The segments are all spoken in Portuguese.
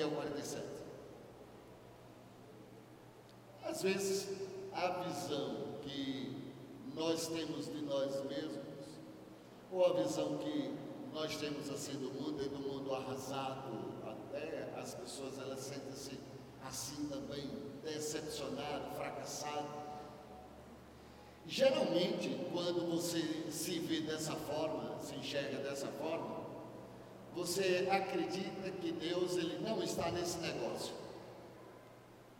Ezequiel 47. Às vezes, a visão que nós temos de nós mesmos, ou a visão que nós temos assim do mundo e do mundo arrasado, até as pessoas elas sentem-se assim também, decepcionado, fracassado. Geralmente, quando você se vê dessa forma, se enxerga dessa forma, você acredita que Deus ele não está nesse negócio.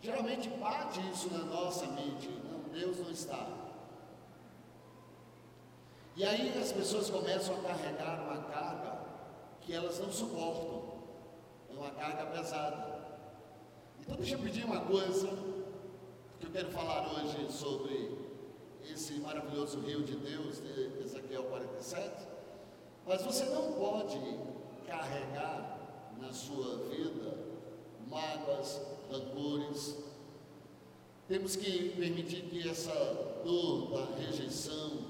Geralmente bate isso na nossa mente, não, Deus não está. E aí as pessoas começam a carregar uma carga que elas não suportam. É uma carga pesada. Então deixa eu pedir uma coisa, que eu quero falar hoje sobre esse maravilhoso rio de Deus, de Ezequiel 47. Mas você não pode carregar na sua vida mágoas, rancores. Temos que permitir que essa dor da rejeição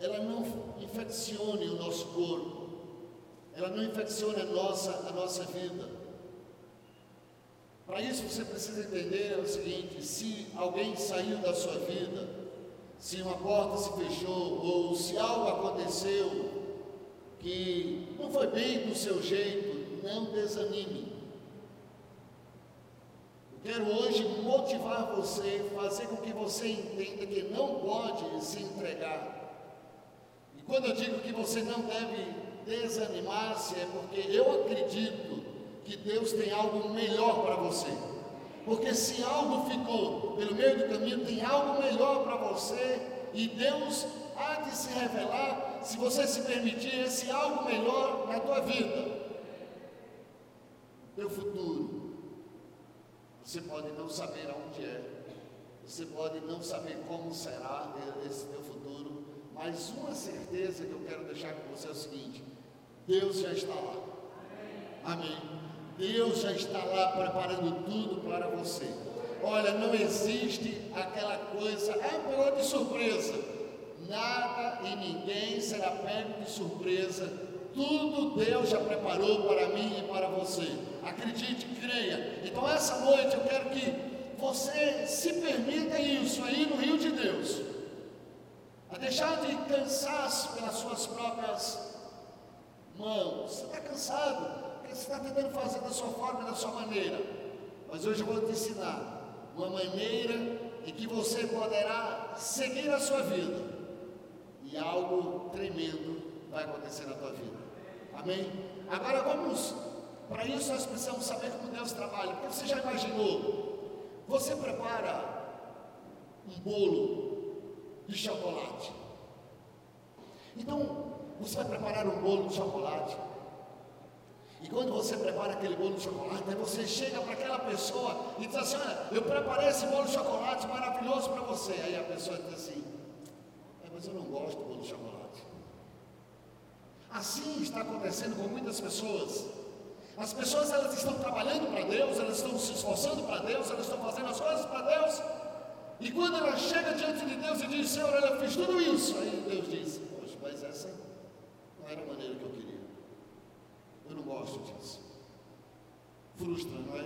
ela não infeccione o nosso corpo, ela não infeccione a nossa, a nossa vida. Para isso você precisa entender o seguinte: se alguém saiu da sua vida, se uma porta se fechou, ou se algo aconteceu que não foi bem do seu jeito, não desanime. Eu quero hoje motivar você, fazer com que você entenda que não pode se entregar. E quando eu digo que você não deve desanimar-se, é porque eu acredito que Deus tem algo melhor para você. Porque se algo ficou pelo meio do caminho, tem algo melhor para você, e Deus há de se revelar se você se permitir esse algo melhor na tua vida. Teu futuro. Você pode não saber aonde é. Você pode não saber como será esse teu futuro, mas uma certeza que eu quero deixar com você é o seguinte: Deus já está lá. Amém. Deus já está lá preparando tudo para você. Olha, não existe aquela coisa, é um pegou de surpresa. Ninguém será pego de surpresa. Tudo Deus já preparou para mim e para você. Acredite, creia. Então, essa noite eu quero que você se permita isso aí no rio de Deus. A deixar de cansaço pelas suas próprias mãos. Você está cansado, porque você está tentando fazer da sua forma e da sua maneira. Mas hoje eu vou te ensinar uma maneira em que você poderá seguir a sua vida e algo tremendo vai acontecer na tua vida. Amém? Agora vamos, para isso nós precisamos saber como Deus trabalha. Porque você já imaginou? Você prepara um bolo de chocolate. Então, você vai preparar um bolo de chocolate. E quando você prepara aquele bolo de chocolate, aí você chega para aquela pessoa e diz assim: Olha, eu preparei esse bolo de chocolate maravilhoso para você. Aí a pessoa diz assim: Mas eu não gosto do bolo de chocolate. Assim está acontecendo com muitas pessoas. As pessoas elas estão trabalhando para Deus, elas estão se esforçando para Deus, elas estão fazendo as coisas para Deus. E quando ela chega diante de Deus e diz: Senhor, ela fez tudo isso. Aí Deus diz: Poxa, mas essa não era a maneira que eu queria. Eu não gosto disso. Frustra, não é?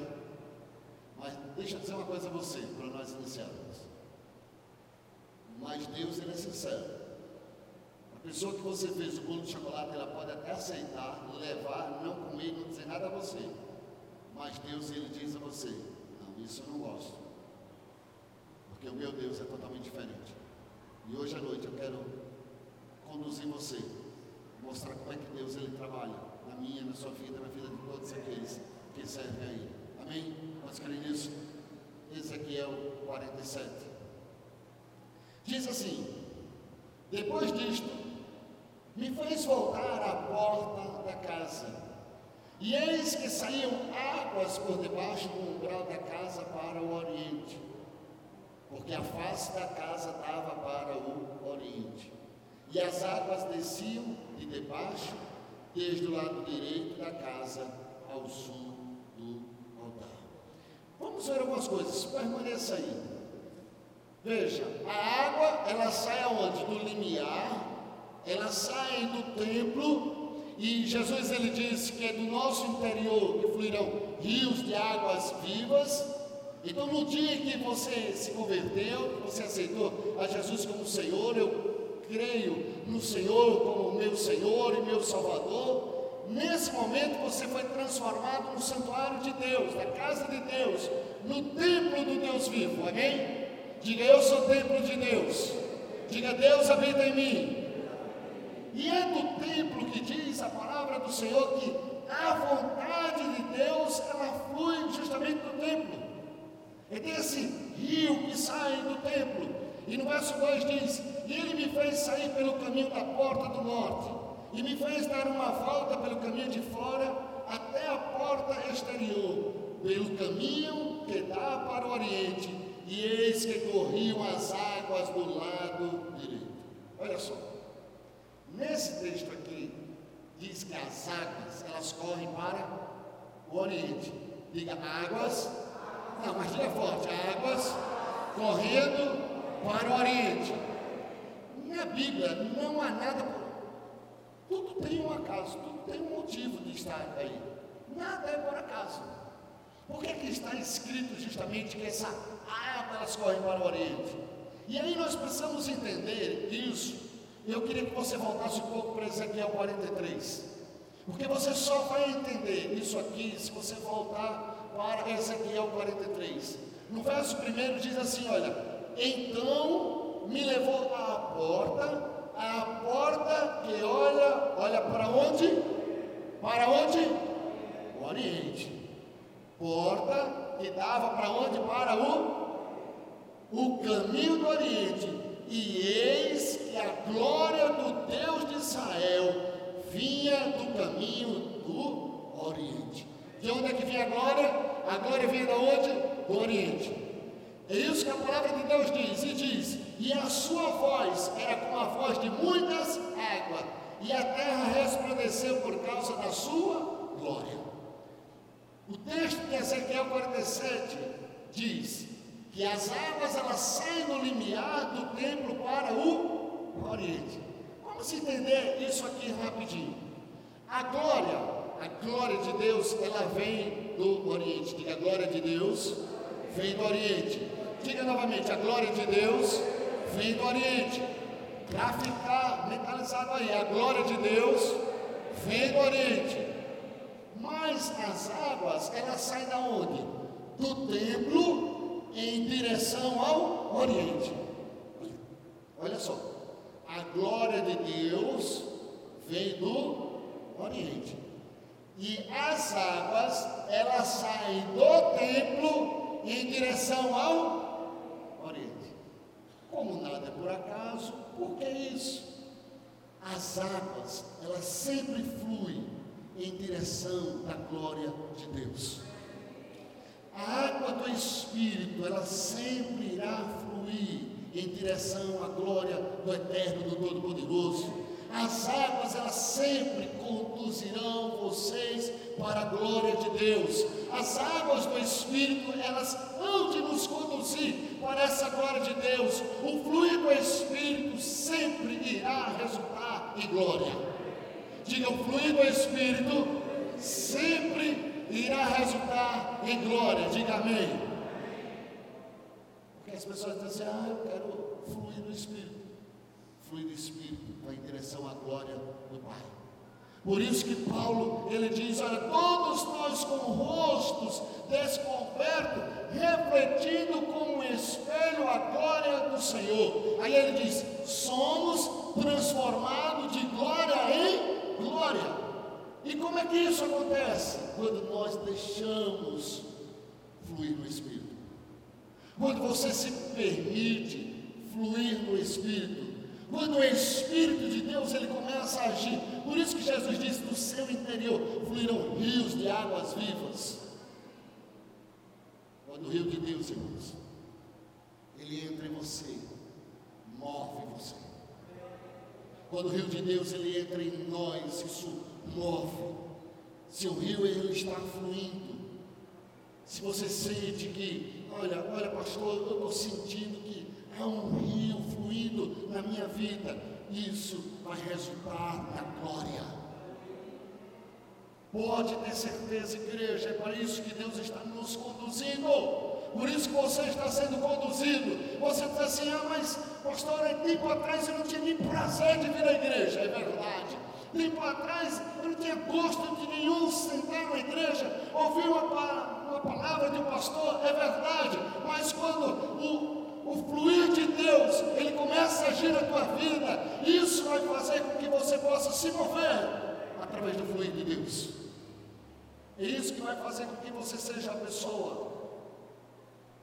Mas deixa eu dizer uma coisa a você, para nós iniciarmos. Mas Deus ele é sincero. A pessoa que você fez o bolo de chocolate, ela pode até aceitar, levar, não comer, não dizer nada a você. Mas Deus ele diz a você: Não, isso eu não gosto. Porque o meu Deus é totalmente diferente. E hoje à noite eu quero conduzir você, mostrar como é que Deus ele trabalha na minha, na sua vida, na vida de todos aqueles que servem aí. Amém? Pode crer nisso? Ezequiel 47. Diz assim: Depois disto, me fez voltar à porta da casa, e eis que saíam águas por debaixo do umbral da casa para o oriente, porque a face da casa dava para o oriente, e as águas desciam de debaixo, desde o lado direito da casa ao sul do altar. Vamos ver algumas coisas, permaneça aí. Veja, a água ela sai aonde? Do limiar ela sai do templo E Jesus ele disse que é do nosso interior que fluirão rios de águas vivas. Então, no dia que você se converteu, você aceitou a Jesus como Senhor, eu creio no Senhor como meu Senhor e meu Salvador. Nesse momento você foi transformado no santuário de Deus, na casa de Deus, no templo do Deus vivo, amém? Diga eu sou templo de Deus, diga Deus habita em mim. E é do templo que diz a palavra do Senhor que a vontade de Deus ela flui justamente do templo. E tem esse rio que sai do templo. E no verso 2 diz: E ele me fez sair pelo caminho da porta do norte e me fez dar uma volta pelo caminho de fora até a porta exterior, pelo caminho que dá para o oriente, e eis que corriam as águas do lado direito. Olha só, nesse texto aqui, diz que as águas, elas correm para o oriente. Diga águas, não, mas diga forte, águas correndo para o oriente. Na Bíblia não há nada tudo tem um acaso, tudo tem um motivo de estar aí. Nada é por acaso. Por que, que está escrito justamente que essa água elas correm para o Oriente? E aí nós precisamos entender isso. Eu queria que você voltasse um pouco para Ezequiel 43. Porque você só vai entender isso aqui se você voltar para Ezequiel 43. No verso primeiro diz assim: Olha, então me levou à porta a porta que olha, olha para onde? Para onde? O Oriente. Porta que dava para onde? Para o o caminho do Oriente. E eis que a glória do Deus de Israel vinha do caminho do Oriente. De onde é que vinha a glória? A glória vinha de onde? Do Oriente. É isso que a palavra de Deus diz, e diz: E a sua voz era como a voz de muitas águas, e a terra resplandeceu por causa da sua glória. O texto de Ezequiel 47 diz que as águas elas saem do limiar do templo para o Oriente. Vamos entender isso aqui rapidinho. A glória, a glória de Deus, ela vem do Oriente. Diga a glória de Deus vem do Oriente. Diga novamente, a glória de Deus vem do Oriente. Para ficar mentalizado aí, a glória de Deus vem do Oriente. Mas as águas, elas saem da onde? Do templo em direção ao Oriente. Olha só, a glória de Deus vem do Oriente. E as águas, elas saem do templo em direção ao como nada é por acaso, por que isso? As águas, elas sempre fluem em direção da glória de Deus. A água do Espírito, ela sempre irá fluir em direção à glória do Eterno, do Todo-Poderoso. As águas, elas sempre conduzirão vocês para a glória de Deus. As águas do Espírito, elas hão de nos conduzir para essa glória de Deus, o fluir do Espírito sempre irá resultar em glória. Diga, o fluir do Espírito sempre irá em glória. Diga amém. Porque as pessoas dizem assim, ah, eu quero fluir do Espírito. Fluir do Espírito vai em direção à glória do Pai. Por isso que Paulo, ele diz, olha, todos nós com rostos descobertos, refletindo como um espelho a glória do Senhor. Aí ele diz, somos transformados de glória em glória. E como é que isso acontece? Quando nós deixamos fluir no Espírito. Quando você se permite fluir no Espírito. Quando o Espírito de Deus ele começa a agir, por isso que Jesus disse: do seu interior fluirão rios de águas vivas. Quando o rio de Deus, irmãos, ele entra em você, move você. Quando o rio de Deus ele entra em nós, isso move. Se o rio ele está fluindo, se você sente que, olha, olha, pastor, eu estou sentindo que há um rio fluindo na minha vida, isso vai resultar na glória. Pode ter certeza, igreja, é para isso que Deus está nos conduzindo. Por isso que você está sendo conduzido. Você diz assim, ah, mas pastor, há tempo atrás eu não tinha nem prazer de vir à igreja. É verdade. Tempo atrás eu não tinha gosto de nenhum sentar na igreja, ouvir uma, uma palavra de um pastor, é verdade. Mas quando o, o fluir de Deus, ele começa a agir na tua vida, isso vai fazer com que você possa se mover através do fluir de Deus. É isso que vai fazer com que você seja a pessoa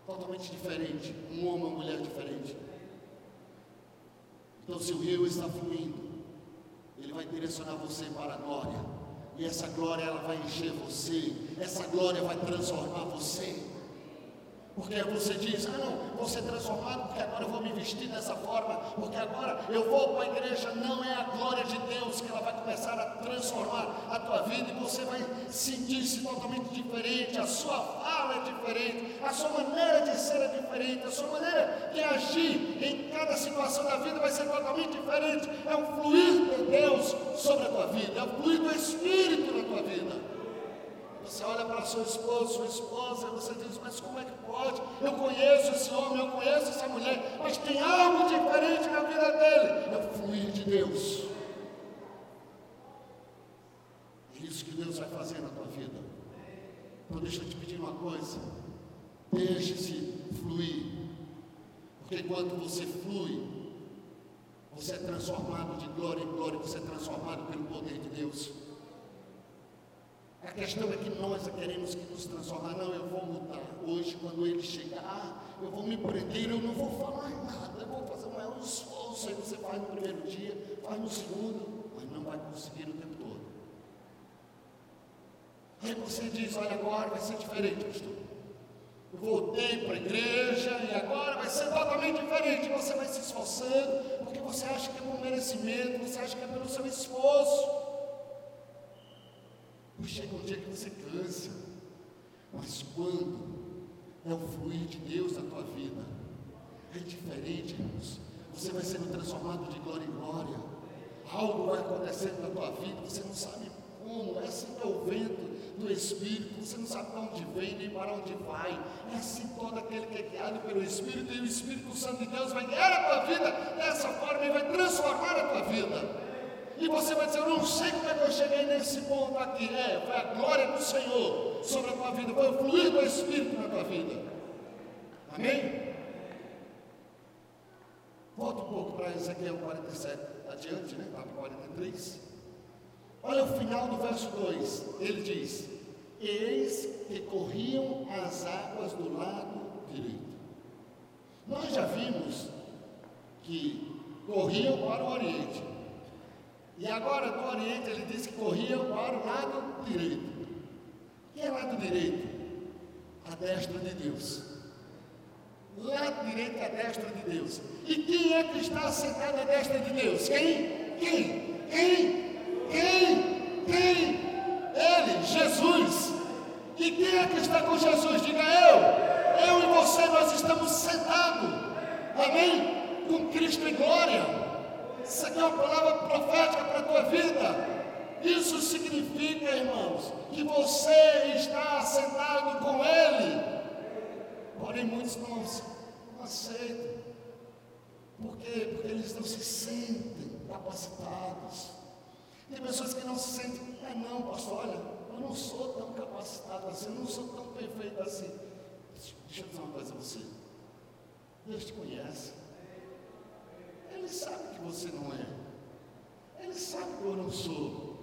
totalmente diferente, um homem ou uma mulher diferente. Então, se o rio está fluindo, ele vai direcionar você para a glória. E essa glória ela vai encher você. Essa glória vai transformar você. Porque você diz, ah não, vou ser transformado porque agora eu vou me vestir dessa forma, porque agora eu vou para a igreja. Não é a glória de Deus que ela vai começar a transformar a tua vida e você vai sentir-se totalmente diferente, a sua fala é diferente, a sua maneira de ser é diferente, a sua maneira de agir em cada situação da vida vai ser totalmente diferente. É o fluir de Deus sobre a tua vida, é o fluir do Espírito na tua vida. Você olha para seu esposo, sua esposa, você diz, mas como é que pode? Eu conheço esse homem, eu conheço essa mulher, mas tem algo diferente na vida dele. É fluir de Deus. É isso que Deus vai fazer na tua vida. Então deixa eu te pedir uma coisa. Deixe-se fluir. Porque quando você flui, você é transformado de glória em glória, você é transformado pelo poder de Deus. A questão é que nós queremos que nos transformar. Não, eu vou mudar. Hoje, quando ele chegar, eu vou me prender, eu não vou falar nada. Eu vou fazer um maior esforço. Aí você faz no primeiro dia, faz no segundo, mas não vai conseguir o tempo todo. Aí você diz, olha, agora vai ser diferente, pastor. Eu voltei para a igreja e agora vai ser totalmente diferente. Você vai se esforçando, porque você acha que é por merecimento, você acha que é pelo seu esforço. Chega um dia que você cansa, mas quando é o fluir de Deus na tua vida, é diferente, irmãos. Você vai sendo transformado de glória em glória. Algo vai acontecendo na tua vida, você não sabe como. É assim que é o vento do Espírito, você não sabe para onde vem nem para onde vai. É assim todo aquele que é guiado pelo Espírito, e o Espírito Santo de Deus vai guiar a tua vida dessa forma e vai transformar a tua vida. E você vai dizer, eu não sei como é que eu cheguei nesse ponto aqui. É, foi a glória do Senhor sobre a tua vida, foi o fluir do Espírito na tua vida. Amém? Volta um pouco para Ezequiel 47, adiante, né? Para 43. Olha o final do verso 2. Ele diz: Eis que corriam as águas do lado direito. Nós já vimos que corriam para o Oriente. E agora do Oriente ele diz que corriam para o lado direito. E é lado direito? A destra de Deus. Lado direito a destra de Deus. E quem é que está sentado à destra de Deus? Quem? Quem? Quem? Quem? Quem? Ele, Jesus. E quem é que está com Jesus? Diga eu. Eu e você, nós estamos sentados. Amém? Com Cristo em glória. Isso aqui é uma palavra profética para a tua vida. Isso significa, irmãos, que você está sentado com Ele. Porém, muitos não, não aceitam. Por quê? Porque eles não se sentem capacitados. Tem pessoas que não se sentem, ah não, pastor, olha, eu não sou tão capacitado assim, eu não sou tão perfeito assim. Deixa eu dizer uma coisa a você. Deus te conhece. Ele sabe que você não é. Ele sabe que eu não sou.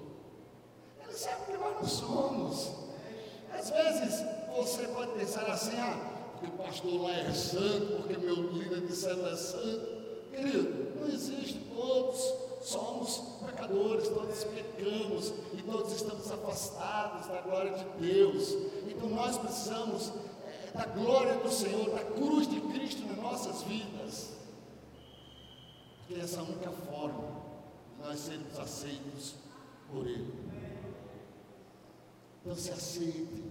Ele sabe que nós não somos. Às vezes você pode pensar assim, ah, porque o pastor lá é santo, porque meu líder de célula é santo. Querido, não existe, todos somos pecadores, todos pecamos e todos estamos afastados da glória de Deus. Então nós precisamos é, da glória do Senhor, da cruz de Cristo nas nossas vidas que é essa única forma de nós sermos aceitos por Ele. Então se aceite.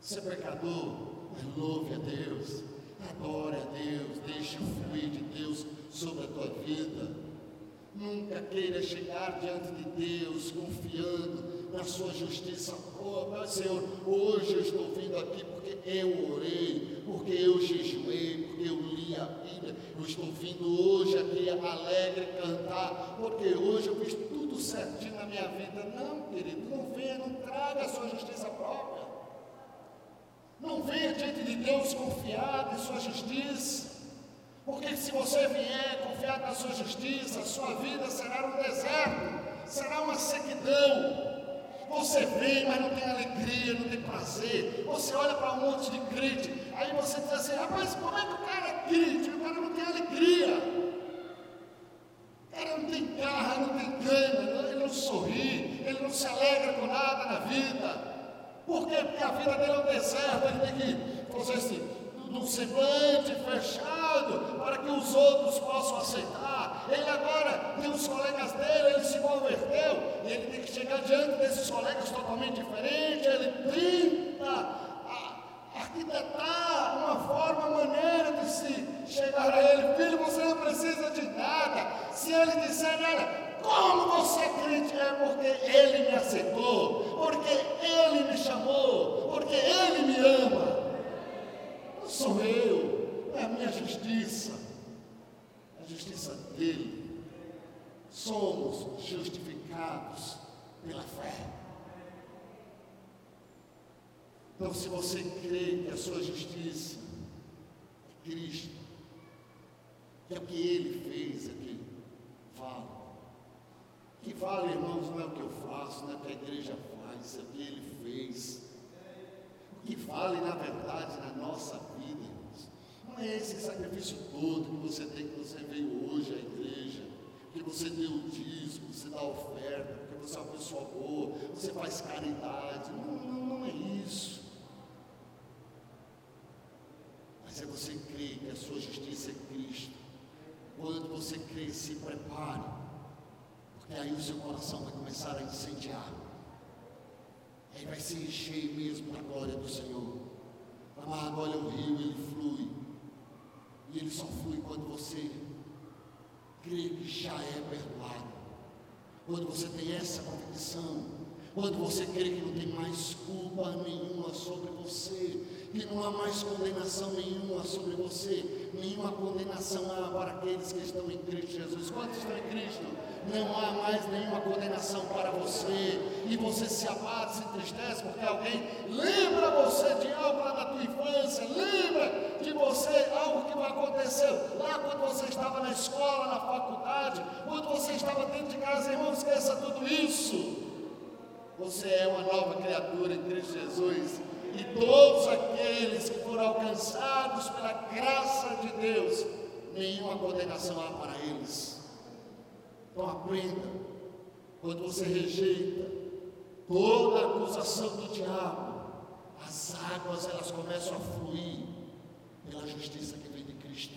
Se é pecador, louve a Deus, adore a Deus, deixe o fluir de Deus sobre a tua vida. Nunca queira chegar diante de Deus confiando na sua justiça. Oh, Senhor, hoje eu estou vindo aqui porque eu orei, alegre cantar, porque hoje eu fiz tudo certinho na minha vida. Não, querido, não venha, não traga a sua justiça própria. Não venha diante de Deus confiado em sua justiça. Porque se você vier confiado na sua justiça, sua vida será um deserto, será uma sequidão. Você vem, mas não tem alegria, não tem prazer. Você olha para um monte de crente, aí você diz assim: rapaz, como é que o cara é crente? O cara não tem alegria. Cara não tem garra, não tem gana, ele não sorri, ele não se alegra com nada na vida. Por quê? Porque a vida dele é um deserto, ele tem que fazer assim, num semblante fechado, para que os outros possam aceitar. Ele agora tem os colegas dele, ele se converteu, e ele tem que chegar diante desses colegas totalmente diferentes, ele tenta arquitetar uma forma, uma maneira de se chegar a ele. Filho, você não precisa de nada. Se ele disser, olha, como você crente? É porque ele me aceitou, porque ele me chamou, porque ele me ama sou eu, é a minha justiça, a justiça dele. Somos justificados pela fé. Então, se você crê que a sua justiça é Cristo, que é o que ele fez aqui, vale. Que vale, irmãos, não é o que eu faço, não é o que a igreja faz, é o que ele fez. O que vale, na verdade, na nossa não é esse sacrifício todo que você tem, que você veio hoje à igreja, que você deu o dízimo, você dá oferta, porque você é uma pessoa boa, você faz caridade. Não, não, não é isso. Mas é você crer que a sua justiça é Cristo. Quando você crê, se prepare, porque aí o seu coração vai começar a incendiar. Aí vai se encher mesmo da glória do Senhor. Amado, olha o rio, ele flui. E ele só flui quando você crê que já é perdoado. Quando você tem essa convicção. Quando você crê que não tem mais culpa nenhuma sobre você. Que não há mais condenação nenhuma sobre você. Nenhuma condenação há para aqueles que estão em Cristo Jesus. Quantos estão em Cristo? Não há mais nenhuma condenação para você. E você se abate, se entristece porque alguém lembra você de algo lá da tua infância. Lembra de você algo que aconteceu lá quando você estava na escola, na faculdade, quando você estava dentro de casa, irmão, esqueça tudo isso. Você é uma nova criatura em Cristo Jesus. E todos aqueles que foram alcançados pela graça de Deus, nenhuma condenação há para eles. Então aprenda, quando você rejeita toda acusação do diabo, as águas elas começam a fluir pela justiça que vem de Cristo.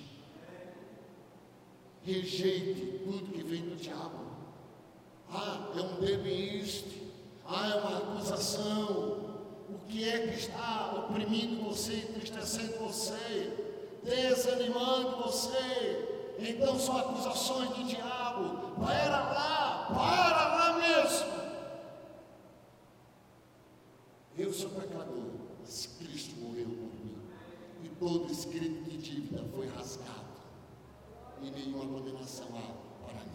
Rejeite tudo que vem do diabo. Ah, é um debeíste. Ah, é uma acusação. Que é que está oprimindo você, entristecendo você, desanimando você? Então são acusações do diabo. Para lá, para lá mesmo. Eu sou pecador, mas Cristo morreu por todo escrito de dívida foi rasgado e nenhuma condenação há para mim.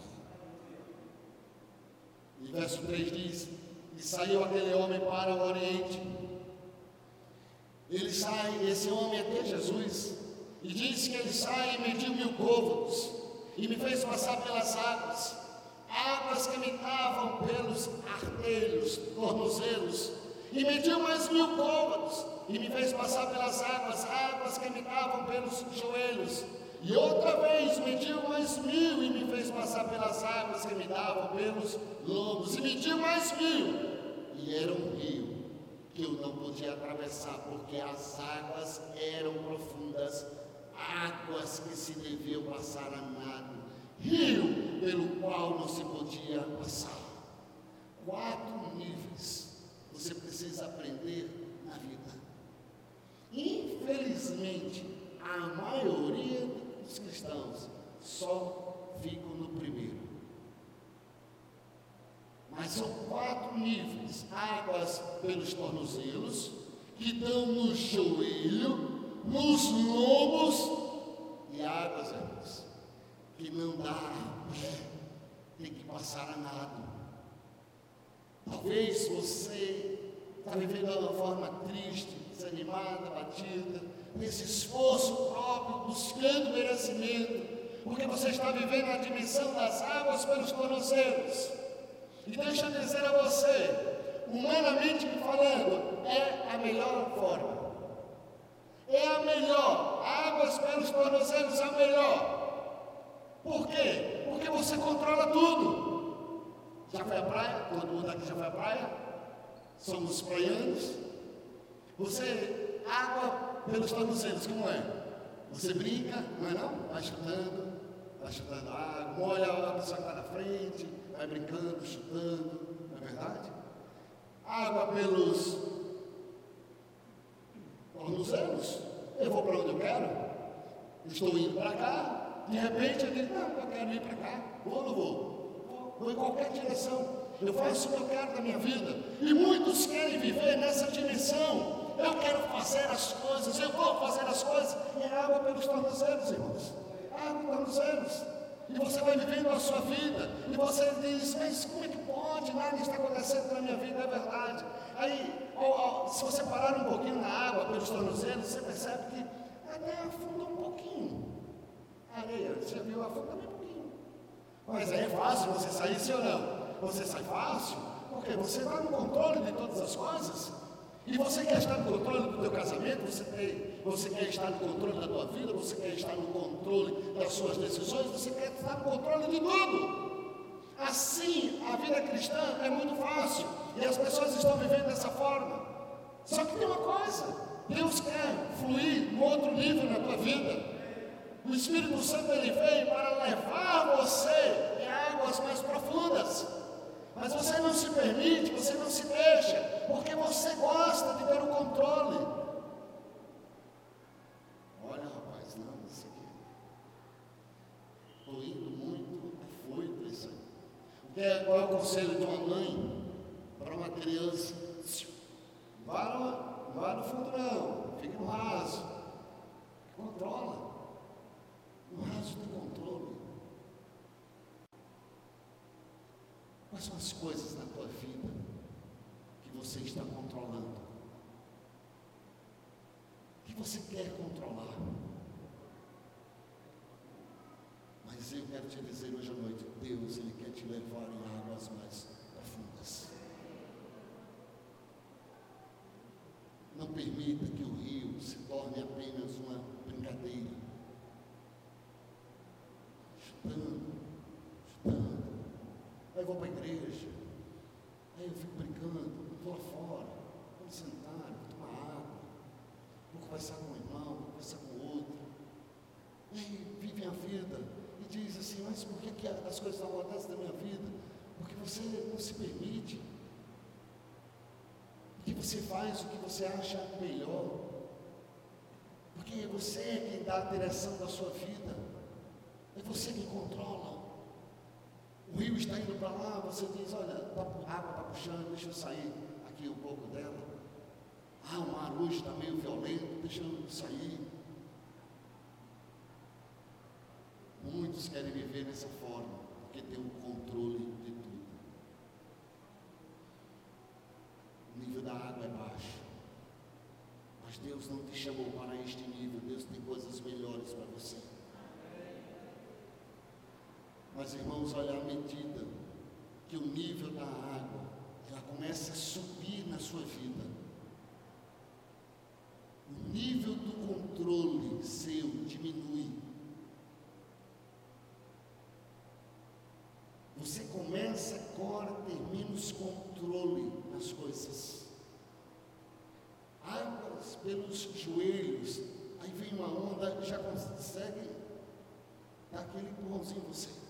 E verso 3 diz: E saiu aquele homem para o Oriente. Ele sai, esse homem até Jesus, e diz que ele sai e mediu mil côvados, e me fez passar pelas águas, águas que me davam pelos artelhos, tornozelos, e mediu mais mil côvados, e me fez passar pelas águas, águas que me davam pelos joelhos. E outra vez mediu mais mil e me fez passar pelas águas que me davam pelos lombos. E mediu mais mil. E era um rio que eu não podia atravessar, porque as águas eram profundas, águas que se deviam passar a nado, rio pelo qual não se podia passar. Quatro níveis você precisa aprender Infelizmente, a maioria dos cristãos só ficam no primeiro. Mas são quatro níveis: águas pelos tornozelos, que dão no joelho, nos lombos, e águas antes, que não dá pé, tem que passar a nado. Talvez você está vivendo de uma forma triste, desanimada, batida, nesse esforço próprio, buscando merecimento, porque você está vivendo a dimensão das águas pelos tornozelos. E deixa eu dizer a você, humanamente falando, é a melhor forma. É a melhor. Águas pelos tornozelos é a melhor. Por quê? Porque você controla tudo. Já foi à praia? Todo mundo aqui já foi à praia? Somos praianos. Você, água pelos tornozelos, como é? Você brinca, não é não? Vai chutando, vai chutando água, molha a pessoa que está na frente, vai brincando, chutando, não é verdade? Água pelos tornozelos. Eu vou para onde eu quero. Estou indo para cá. De repente eu digo, não, eu quero ir para cá. Vou ou não vou? Vou, vou em qualquer direção. Eu faço o que eu quero da minha vida. E muitos querem viver nessa dimensão. Eu quero fazer as coisas, eu vou fazer as coisas. E é água pelos tornozelos, irmãos. Água pelos tornozelos. E você vai vivendo a sua vida. E você diz, mas como é que pode? Nada está acontecendo na minha vida, é verdade. Aí, se você parar um pouquinho na água pelos tornozelos, você percebe que até afunda um pouquinho. Areia, você viu, afunda bem um pouquinho. Mas aí é fácil você sair, sim ou não? Você sai fácil, porque você está no controle de todas as coisas. E você quer estar no controle do teu casamento, você, tem, você quer estar no controle da tua vida, você quer estar no controle das suas decisões, você quer estar no controle de tudo. Assim, a vida cristã é muito fácil e as pessoas estão vivendo dessa forma. Só que tem uma coisa: Deus quer fluir no outro nível na tua vida. O Espírito Santo ele veio para levar você em águas mais profundas. Mas você não se permite, você não se deixa, porque você gosta de ter o controle. Olha, rapaz, não, isso aqui. Muito, é foito isso. É, qual é o conselho de uma mãe para uma criança? Vá no, vá no fundo não, fique no raso. Controla. No raso tem controle. Quais são as coisas na tua vida que você está controlando? Que você quer controlar? Mas eu quero te dizer hoje à noite, Deus, Ele quer te levar em águas mais profundas. Não permita que o rio se torne apenas uma brincadeira. Chutando, chutando. Aí eu vou para a igreja. Aí eu fico brincando, vou lá fora, vou sentar, vou tomar água, vou conversar com um irmão, vou conversar com outro. E aí vive a vida e diz assim, mas por que, que as coisas não acontecem na minha vida? Porque você não se permite. Porque você faz o que você acha melhor. Porque você é quem dá a direção da sua vida. É você quem controla. O rio está indo para lá, você diz, olha, tá, a água está puxando, deixa eu sair aqui um pouco dela. Ah, o mar hoje está meio violento, deixa eu sair. Muitos querem viver dessa forma, porque tem o controle de tudo. O nível da água é baixo. Mas Deus não te chamou para este nível, Deus tem coisas melhores para você. Mas irmãos, olha à medida que o nível da água ela começa a subir na sua vida. O nível do controle seu diminui. Você começa agora a ter menos controle nas coisas. Águas pelos joelhos, aí vem uma onda, já consegue dar aquele empurrãozinho em você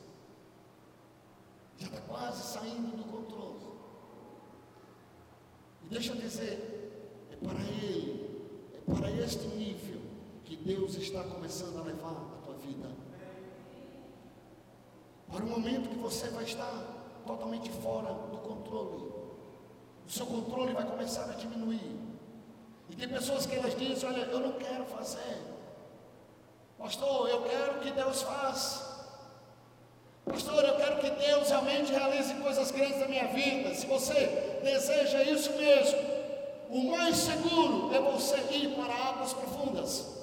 já está quase saindo do controle. E deixa eu dizer, é para Ele, é para este nível que Deus está começando a levar a tua vida. Para o momento que você vai estar totalmente fora do controle. O seu controle vai começar a diminuir. E tem pessoas que elas dizem: Olha, eu não quero fazer. Pastor, eu quero que Deus faça. Pastor, eu quero que Deus realmente realize coisas grandes na minha vida. Se você deseja isso mesmo, o mais seguro é você ir para águas profundas.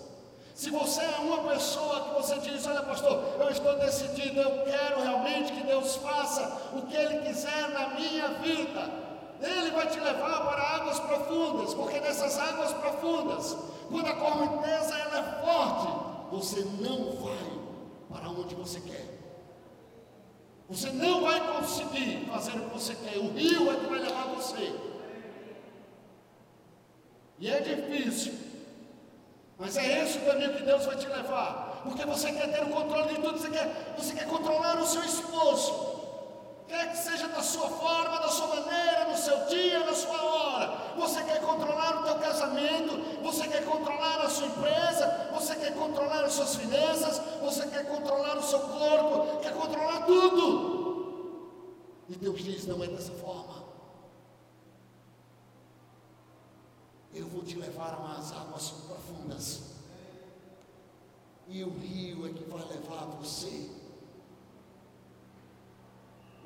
Se você é uma pessoa que você diz, olha pastor, eu estou decidido, eu quero realmente que Deus faça o que Ele quiser na minha vida. Ele vai te levar para águas profundas, porque nessas águas profundas, quando a correnteza ela é forte, você não vai para onde você quer. Você não vai conseguir fazer o que você quer. O rio é que vai levar você. E é difícil. Mas é esse o caminho que Deus vai te levar. Porque você quer ter o controle de tudo. Você quer, você quer controlar o seu esposo quer que seja da sua forma, da sua maneira, no seu dia, na sua hora. Você quer controlar o teu casamento, você quer controlar a sua empresa, você quer controlar as suas finanças, você quer controlar o seu corpo, quer controlar tudo. E Deus diz: não é dessa forma. Eu vou te levar umas águas profundas. E o rio é que vai levar você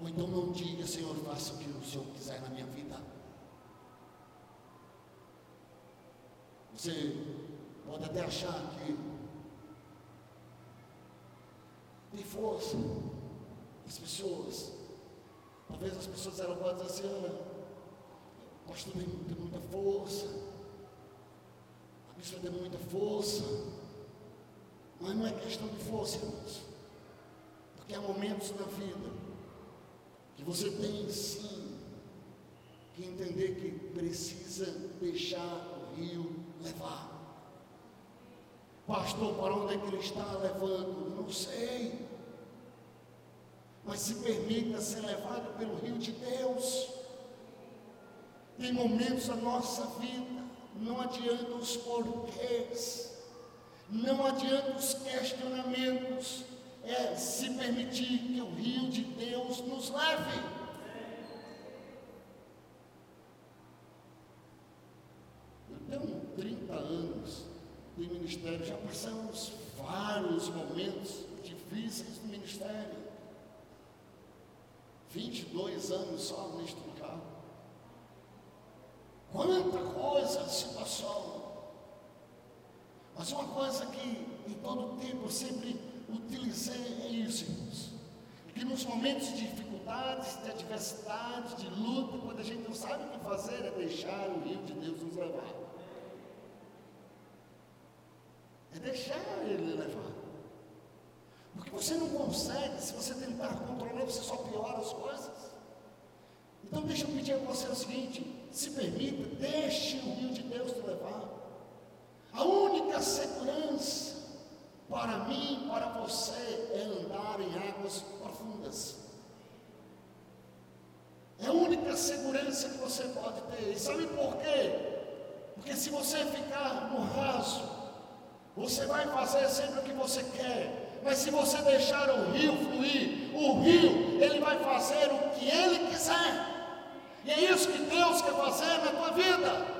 ou então não diga, Senhor, faça o que o Senhor quiser na minha vida. Você pode até achar que tem força. As pessoas, talvez as pessoas eram dizer assim, olha, pastor tem, tem muita força, a pessoa tem muita força, mas não é questão de força, irmãos, porque há momentos na vida que você tem sim que entender que precisa deixar o rio levar. Pastor, para onde é que ele está levando? Não sei. Mas se permita ser levado pelo rio de Deus. Tem momentos da nossa vida, não adianta os porquês, não adianta os questionamentos, é se permitir que o rio de Deus nos leve. Tenho 30 anos de ministério, já passamos vários momentos difíceis no ministério. 22 anos só neste lugar. Quanta coisa se passou. Mas uma coisa que em todo tempo sempre utilizei é isso, irmãos. Que nos momentos de dificuldades, de adversidade, de luta, quando a gente não sabe o que fazer, é deixar o rio de Deus nos levar. É deixar ele levar. Porque você não consegue, se você tentar controlar, você só piora as coisas. Então deixa eu pedir a você o seguinte, se permita, deixe o rio de Deus te levar. A única segurança para mim, para você, é andar em águas profundas. É a única segurança que você pode ter. E sabe por quê? Porque se você ficar no raso, você vai fazer sempre o que você quer. Mas se você deixar o rio fluir, o rio, ele vai fazer o que ele quiser. E é isso que Deus quer fazer na tua vida.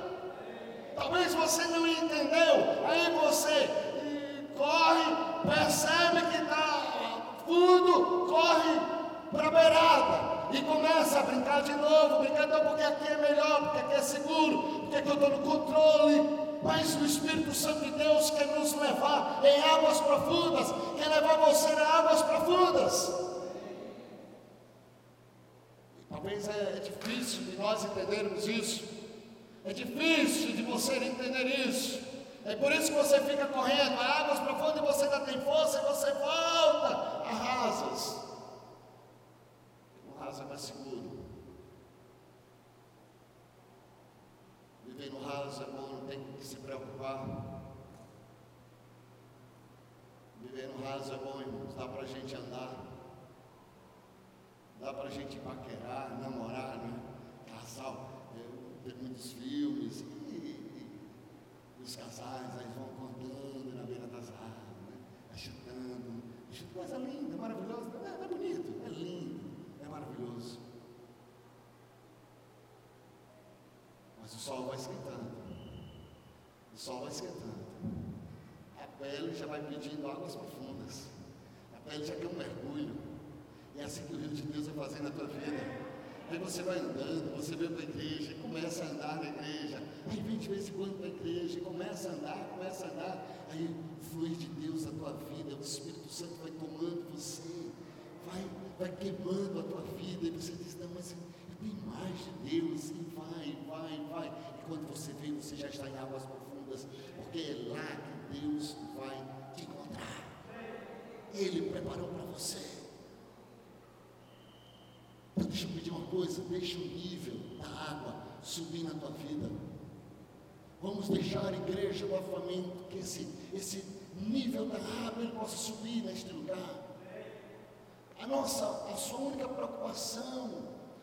Talvez você não entendeu, aí você corre, percebe que está fundo, corre para a beirada e começa a brincar de novo, brincando porque aqui é melhor, porque aqui é seguro, porque aqui eu estou no controle. Mas o Espírito Santo de Deus quer nos levar em águas profundas, quer levar você a águas profundas. Talvez é, é difícil de nós entendermos isso. É difícil de você entender isso. É por isso que você fica correndo águas profundas e você ainda tem força e você volta a rasas. O raso é mais seguro. Viver no raso é bom, não tem que se preocupar. Viver no raso é bom, irmãos, dá para a gente andar dá para a gente paquerar, namorar, né? Casal, é, tem muitos filmes, e, e, os casais aí vão contando na beira das árvores, né? Mas é coisa linda, maravilhosa, é, é bonito, é lindo, é maravilhoso. Mas o sol vai esquentando, o sol vai esquentando. A pele já vai pedindo águas profundas, a pele já quer um mergulho. É assim que o rio de Deus vai fazer na tua vida. Aí você vai andando, você vem para a igreja, começa a andar na igreja, aí vem de vez em quando para a igreja, começa a andar, começa a andar, aí o fluir de Deus na tua vida, o Espírito Santo vai tomando você, vai, vai queimando a tua vida, e você diz, não, mas eu tenho mais de Deus, e vai, vai, vai. E quando você vê, você já está em águas profundas, porque é lá que Deus vai te encontrar. Ele preparou para você. Deixa eu pedir uma coisa, deixa o nível da água subir na tua vida. Vamos deixar a igreja do afamento, que esse, esse nível da água possa subir neste lugar. A nossa, a sua única preocupação,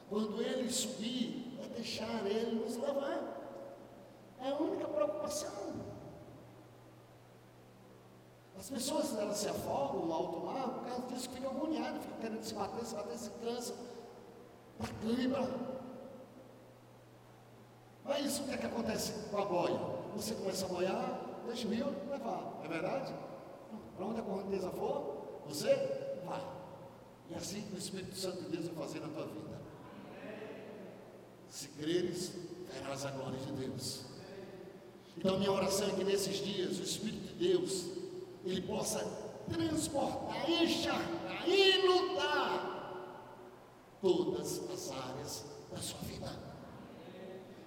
quando ele subir, é deixar ele nos levar. É a única preocupação. As pessoas elas se afogam no alto mar por causa disso, ficam agoniadas, ficam querendo se bater, se bater, se cãibra. Mas o que é que acontece com a boia? Você começa a boiar, deixa o rio levar, é verdade? Para onde a correnteza for, você vai. E é assim o Espírito Santo de Deus vai fazer na tua vida. Se creres, verás a glória de Deus. Então minha oração é que nesses dias o Espírito de Deus ele possa transportar, encharcar, inundar todas as áreas da sua vida.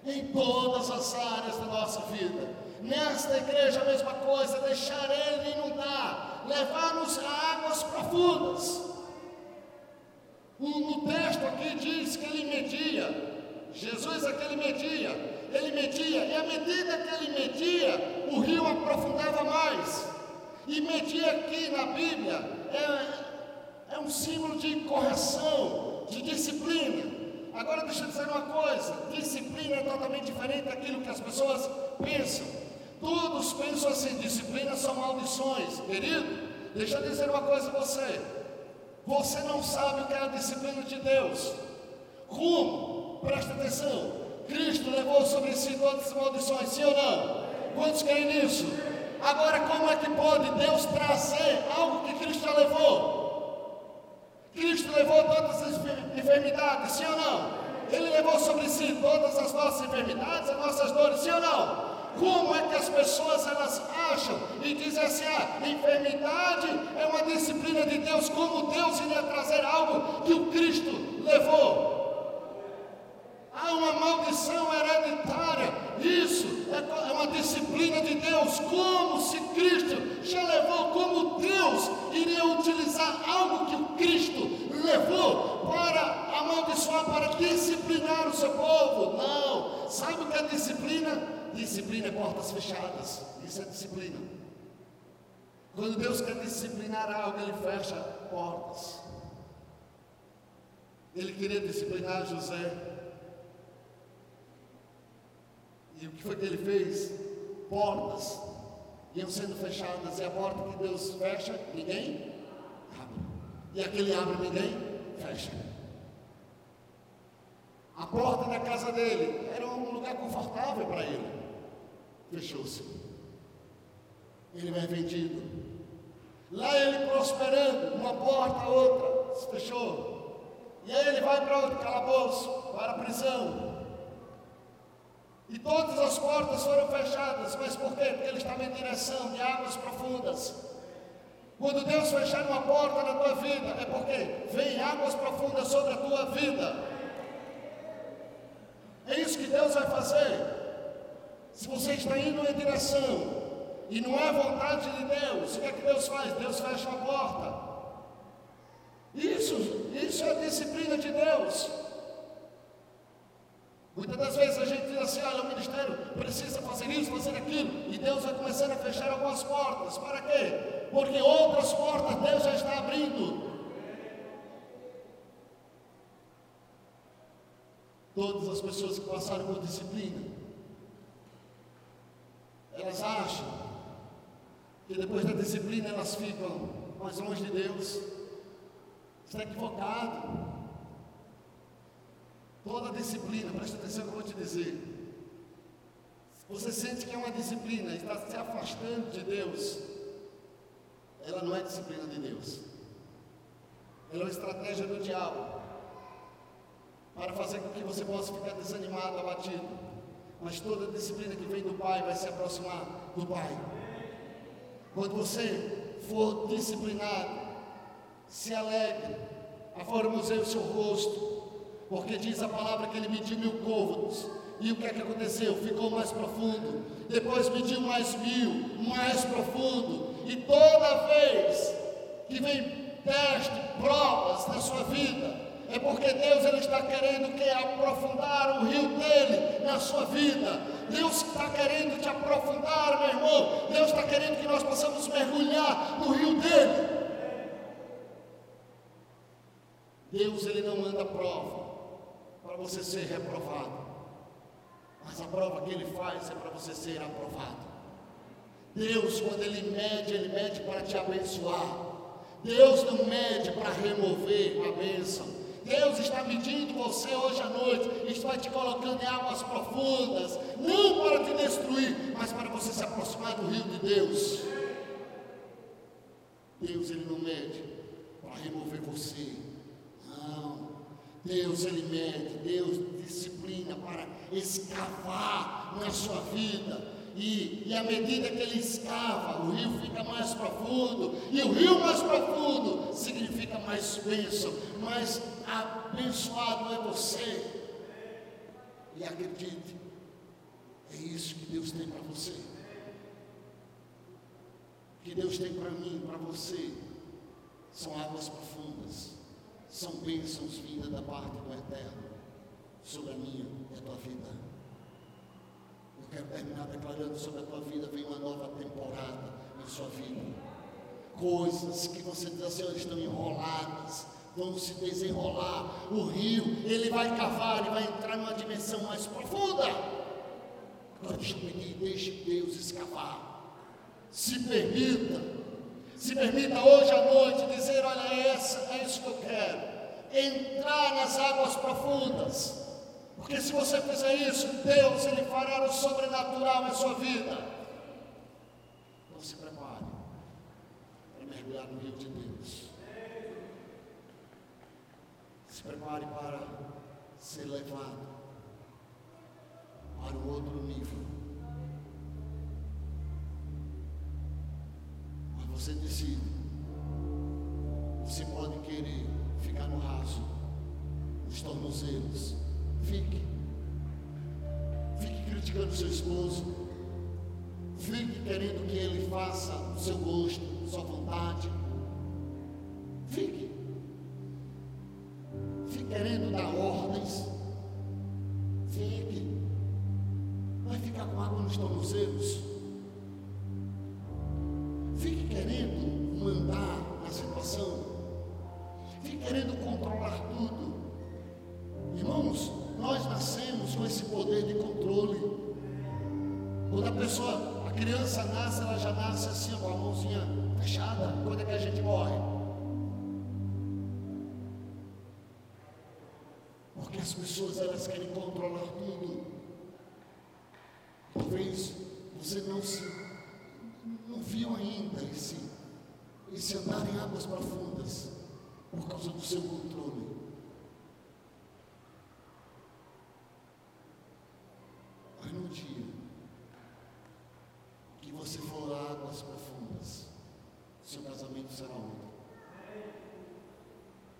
Em todas as áreas da nossa vida. Nesta igreja a mesma coisa, deixar Ele inundar, levar-nos a águas profundas. O, o texto aqui diz que Ele media, Jesus aqui ele media, Ele media, e à medida que Ele media, o rio aprofundava mais. E medir aqui na Bíblia é, é um símbolo de correção, de disciplina. Agora deixa eu dizer uma coisa: disciplina é totalmente diferente daquilo que as pessoas pensam. Todos pensam assim: disciplina são maldições. Querido, deixa eu dizer uma coisa a você: você não sabe o que é a disciplina de Deus. Como? Presta atenção. Cristo levou sobre si todas as maldições, sim ou não? Quantos querem nisso? Agora, como é que pode Deus trazer algo que Cristo já levou? Cristo levou todas as enfermidades, sim ou não? Ele levou sobre si todas as nossas enfermidades, as nossas dores, sim ou não? Como é que as pessoas elas acham e dizem assim: ah, enfermidade é uma disciplina de Deus, como Deus iria trazer algo que o Cristo levou? Há uma maldição hereditária. Isso é, é uma disciplina de Deus. Como se Cristo já levou, como Deus iria utilizar algo que o Cristo levou para amaldiçoar, para disciplinar o seu povo. Não. Sabe o que é disciplina? Disciplina é portas fechadas. Isso é disciplina. Quando Deus quer disciplinar algo, Ele fecha portas. Ele queria disciplinar José. E o que foi que ele fez? Portas iam sendo fechadas, e a porta que Deus fecha, ninguém abre. E aquele abre, ninguém fecha. A porta da casa dele era um lugar confortável para ele. Fechou-se. Ele vai vendido. Lá ele prosperando, uma porta, outra, se fechou. E aí ele vai para outro calabouço, para a prisão. E todas as portas foram fechadas, mas por quê? Porque ele estava em direção de águas profundas. Quando Deus fechar uma porta na tua vida, é porque vem águas profundas sobre a tua vida. É isso que Deus vai fazer. Se você está indo em direção e não é vontade de Deus, o que é que Deus faz? Deus fecha uma porta. Isso, isso é a disciplina de Deus. Muitas das vezes a gente diz assim: olha, o ministério precisa fazer isso, fazer aquilo, e Deus vai começando a fechar algumas portas. Para quê? Porque outras portas Deus já está abrindo. Todas as pessoas que passaram por disciplina, elas acham que depois da disciplina elas ficam mais longe de Deus. Está equivocado. Toda disciplina, presta atenção que eu vou te dizer. você sente que é uma disciplina, está se afastando de Deus, ela não é disciplina de Deus. Ela é uma estratégia do diabo para fazer com que você possa ficar desanimado, abatido. Mas toda disciplina que vem do Pai vai se aproximar do Pai. Quando você for disciplinado, se alegre, aformosei o seu rosto, porque diz a palavra que ele mediu mil côvados. E o que é que aconteceu? Ficou mais profundo. Depois mediu mais mil, mais profundo. E toda vez que vem teste, provas na sua vida, é porque Deus ele está querendo que aprofundar o rio dele na sua vida. Deus está querendo te aprofundar, meu irmão. Deus está querendo que nós possamos mergulhar no rio dele. Deus ele não manda prova para você ser reprovado. Mas a prova que ele faz é para você ser aprovado. Deus, quando ele mede, ele mede para te abençoar. Deus não mede para remover a bênção. Deus está medindo você hoje à noite, está te colocando em águas profundas, não para te destruir, mas para você se aproximar do rio de Deus. Deus ele não mede para remover você. Não. Deus mede, Deus disciplina para escavar na sua vida. E, e à medida que ele escava, o rio fica mais profundo. E o rio mais profundo significa mais bênção, mais abençoado é você. E acredite, é isso que Deus tem para você. Que Deus tem para mim, para você, são águas profundas, são bênçãos vindas da parte do Eterno sobre a minha e a tua vida. Eu quero terminar declarando sobre a tua vida, vem uma nova temporada em sua vida. Coisas que você diz assim, estão enroladas, vão se desenrolar. O rio, ele vai cavar, ele vai entrar numa dimensão mais profunda. Agora deixa deixe Deus escavar. Se permita, se permita hoje à noite dizer: olha, essa, é isso que eu quero. Entrar nas águas profundas. Porque se você fizer isso, Deus ele fará o sobrenatural na sua vida. Então se prepare para mergulhar no rio de Deus. Se prepare para ser levado para um outro nível. Mas você decide. Tornozelos Fique. Fique criticando seu esposo. Fique querendo que ele faça o seu gosto, sua vontade. Fique.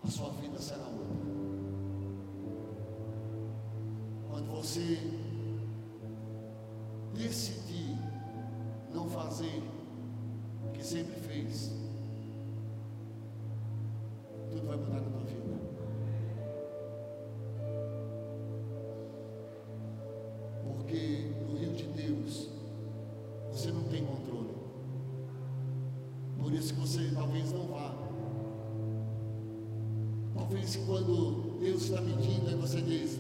A sua vida será outra. Quando você decidir não fazer o que sempre fez, está medindo, aí você diz: